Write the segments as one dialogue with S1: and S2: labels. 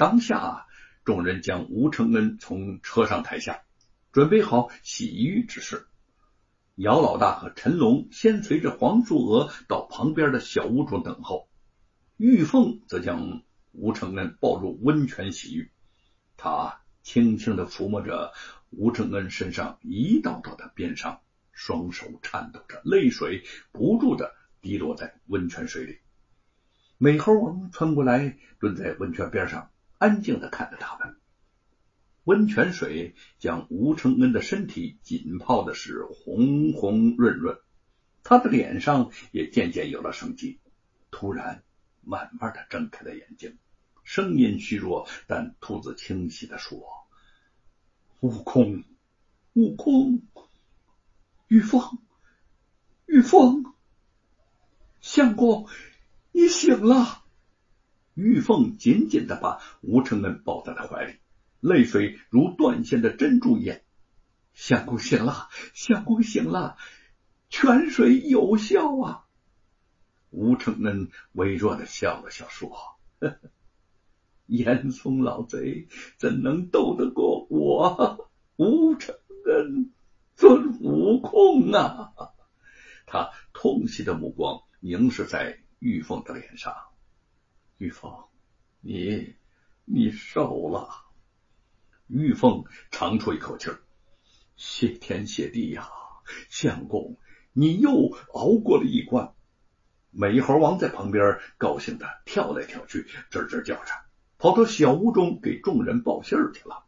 S1: 当下，众人将吴承恩从车上抬下，准备好洗浴之事。姚老大和陈龙先随着黄素娥到旁边的小屋中等候，玉凤则将吴承恩抱入温泉洗浴。他轻轻的抚摸着吴承恩身上一道道的鞭伤，双手颤抖着，泪水不住的滴落在温泉水里。美猴王穿过来，蹲在温泉边上，安静的看着他们。温泉水将吴承恩的身体浸泡的是红红润润，他的脸上也渐渐有了生机。突然，慢慢的睁开了眼睛，声音虚弱，但吐字清晰的说：“悟空，悟空，玉凤，玉凤，相公，你醒了。”玉凤紧紧的把吴承恩抱在了怀里。泪水如断线的珍珠一样，相公醒了，相公醒了，泉水有效啊！吴承恩微弱的笑了笑，说：“呵 呵严嵩老贼怎能斗得过我吴承恩尊悟空啊？”他痛惜的目光凝视在玉凤的脸上，玉凤，你你瘦了。玉凤长出一口气儿，谢天谢地呀！相公，你又熬过了一关。美猴王在旁边高兴的跳来跳去，吱吱叫着，跑到小屋中给众人报信儿去了。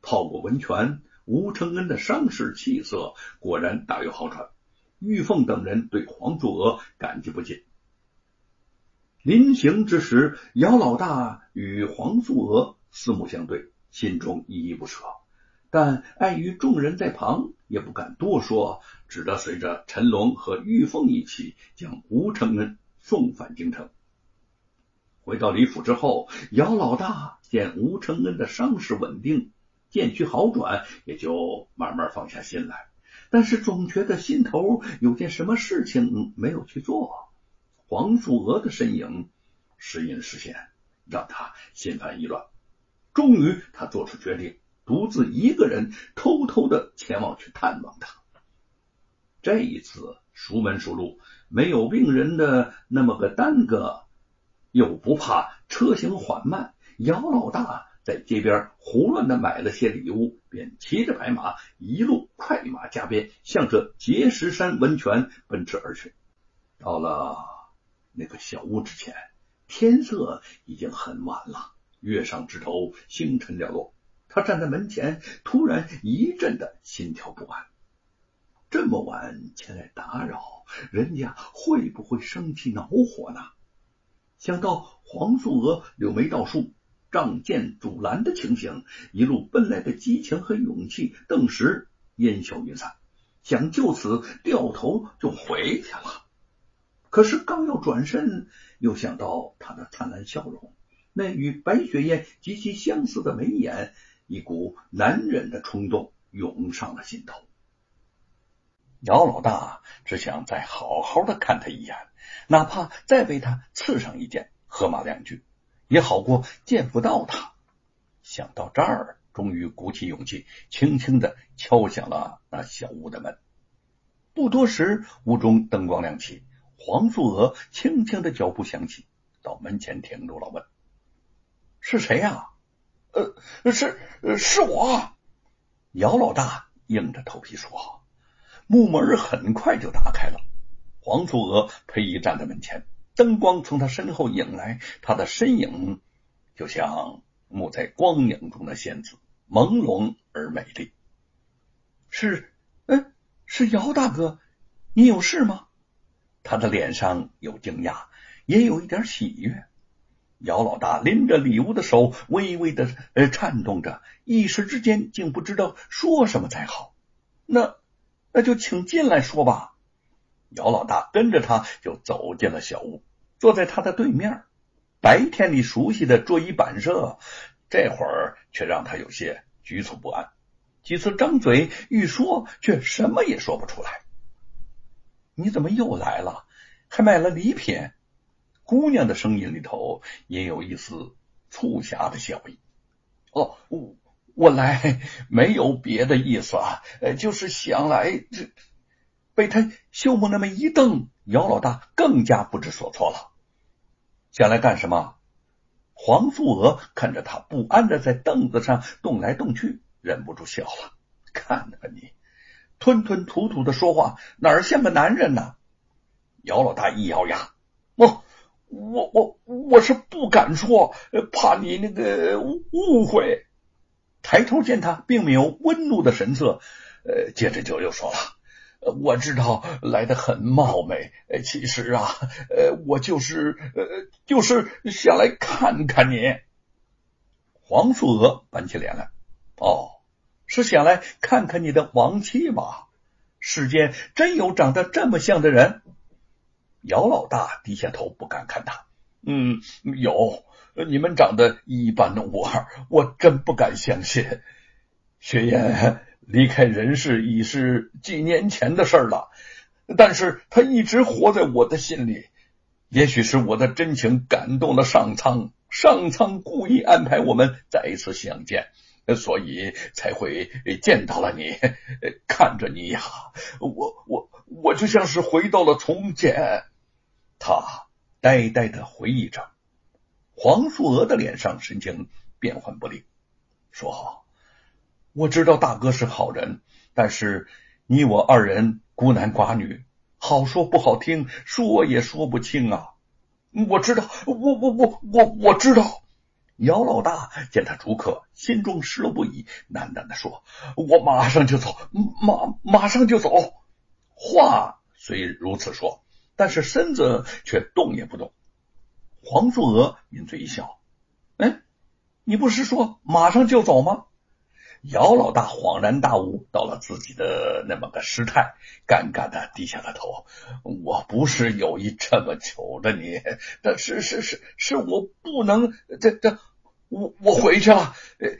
S1: 泡过温泉，吴承恩的伤势气色果然大有好转。玉凤等人对黄素娥感激不尽。临行之时，姚老大与黄素娥四目相对。心中依依不舍，但碍于众人在旁，也不敢多说，只得随着陈龙和玉凤一起将吴承恩送返京城。回到李府之后，姚老大见吴承恩的伤势稳定，渐趋好转，也就慢慢放下心来。但是总觉得心头有件什么事情没有去做。黄素娥的身影时隐时现，让他心烦意乱。终于，他做出决定，独自一个人偷偷的前往去探望他。这一次熟门熟路，没有病人的那么个耽搁，又不怕车行缓慢。姚老大在街边胡乱的买了些礼物，便骑着白马一路快马加鞭，向着碣石山温泉奔驰而去。到了那个小屋之前，天色已经很晚了。月上枝头，星辰寥落。他站在门前，突然一阵的心跳不安。这么晚前来打扰，人家会不会生气恼火呢？想到黄素娥柳眉倒竖、仗剑阻拦的情形，一路奔来的激情和勇气顿时烟消云散。想就此掉头就回去了，可是刚要转身，又想到他的灿烂笑容。那与白雪燕极其相似的眉眼，一股难忍的冲动涌上了心头。姚老大只想再好好的看他一眼，哪怕再为他刺上一剑，喝骂两句，也好过见不到他。想到这儿，终于鼓起勇气，轻轻的敲响了那小屋的门。不多时，屋中灯光亮起，黄素娥轻轻的脚步响起，到门前停住了，问。是谁呀？
S2: 呃，是是我。
S1: 姚老大硬着头皮说。木门很快就打开了，黄素娥裴仪站在门前，灯光从他身后引来，他的身影就像沐在光影中的仙子，朦胧而美丽。
S2: 是，嗯，是姚大哥，你有事吗？
S1: 他的脸上有惊讶，也有一点喜悦。姚老大拎着礼物的手微微的呃颤动着，一时之间竟不知道说什么才好。
S2: 那那就请进来说吧。
S1: 姚老大跟着他就走进了小屋，坐在他的对面。白天里熟悉的桌椅板设，这会儿却让他有些局促不安。几次张嘴欲说，却什么也说不出来。你怎么又来了？还买了礼品？姑娘的声音里头也有一丝促狭的笑意。哦，我我来没有别的意思啊，呃，就是想来这被他秀木那么一瞪，姚老大更加不知所措了。想来干什么？黄素娥看着他不安的在凳子上动来动去，忍不住笑了。看看你，吞吞吐吐的说话，哪儿像个男人呢？姚老大一咬牙，我我我我是不敢说，怕你那个误会。抬头见他并没有温怒的神色，呃，接着就又说了。我知道来的很冒昧，其实啊，呃，我就是呃，就是想来看看你。黄素娥板起脸来，哦，是想来看看你的亡妻吗？世间真有长得这么像的人？姚老大低下头，不敢看他。嗯，有，你们长得一般无二，我真不敢相信。雪雁。离开人世已是几年前的事了，但是他一直活在我的心里。也许是我的真情感动了上苍，上苍故意安排我们再一次相见，所以才会见到了你。看着你呀，我我我就像是回到了从前。他呆呆的回忆着，黄素娥的脸上神情变幻不定，说。我知道大哥是好人，但是你我二人孤男寡女，好说不好听，说也说不清啊。我知道，我我我我我知道。姚老大见他逐客，心中失落不已，喃喃的说：“我马上就走，马马上就走。”话虽如此说，但是身子却动也不动。黄素娥抿嘴一笑：“哎，你不是说马上就走吗？”姚老大恍然大悟，到了自己的那么个失态，尴尬的低下了头。我不是有意这么求着你，但是是是是我不能，这这我我回去了。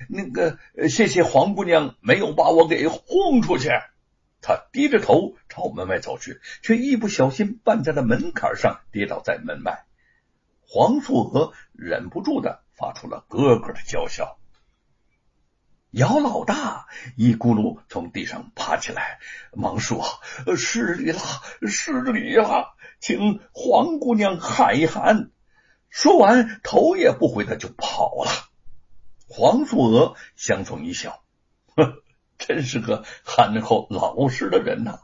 S1: 那个谢谢黄姑娘没有把我给轰出去。他低着头朝门外走去，却一不小心绊在了门槛上，跌倒在门外。黄素娥忍不住的发出了咯咯的娇笑。姚老大一咕噜从地上爬起来，忙说：“失礼了，失礼了，请黄姑娘海涵。”说完，头也不回的就跑了。黄素娥相逢一笑，呵，真是个憨厚老实的人呐。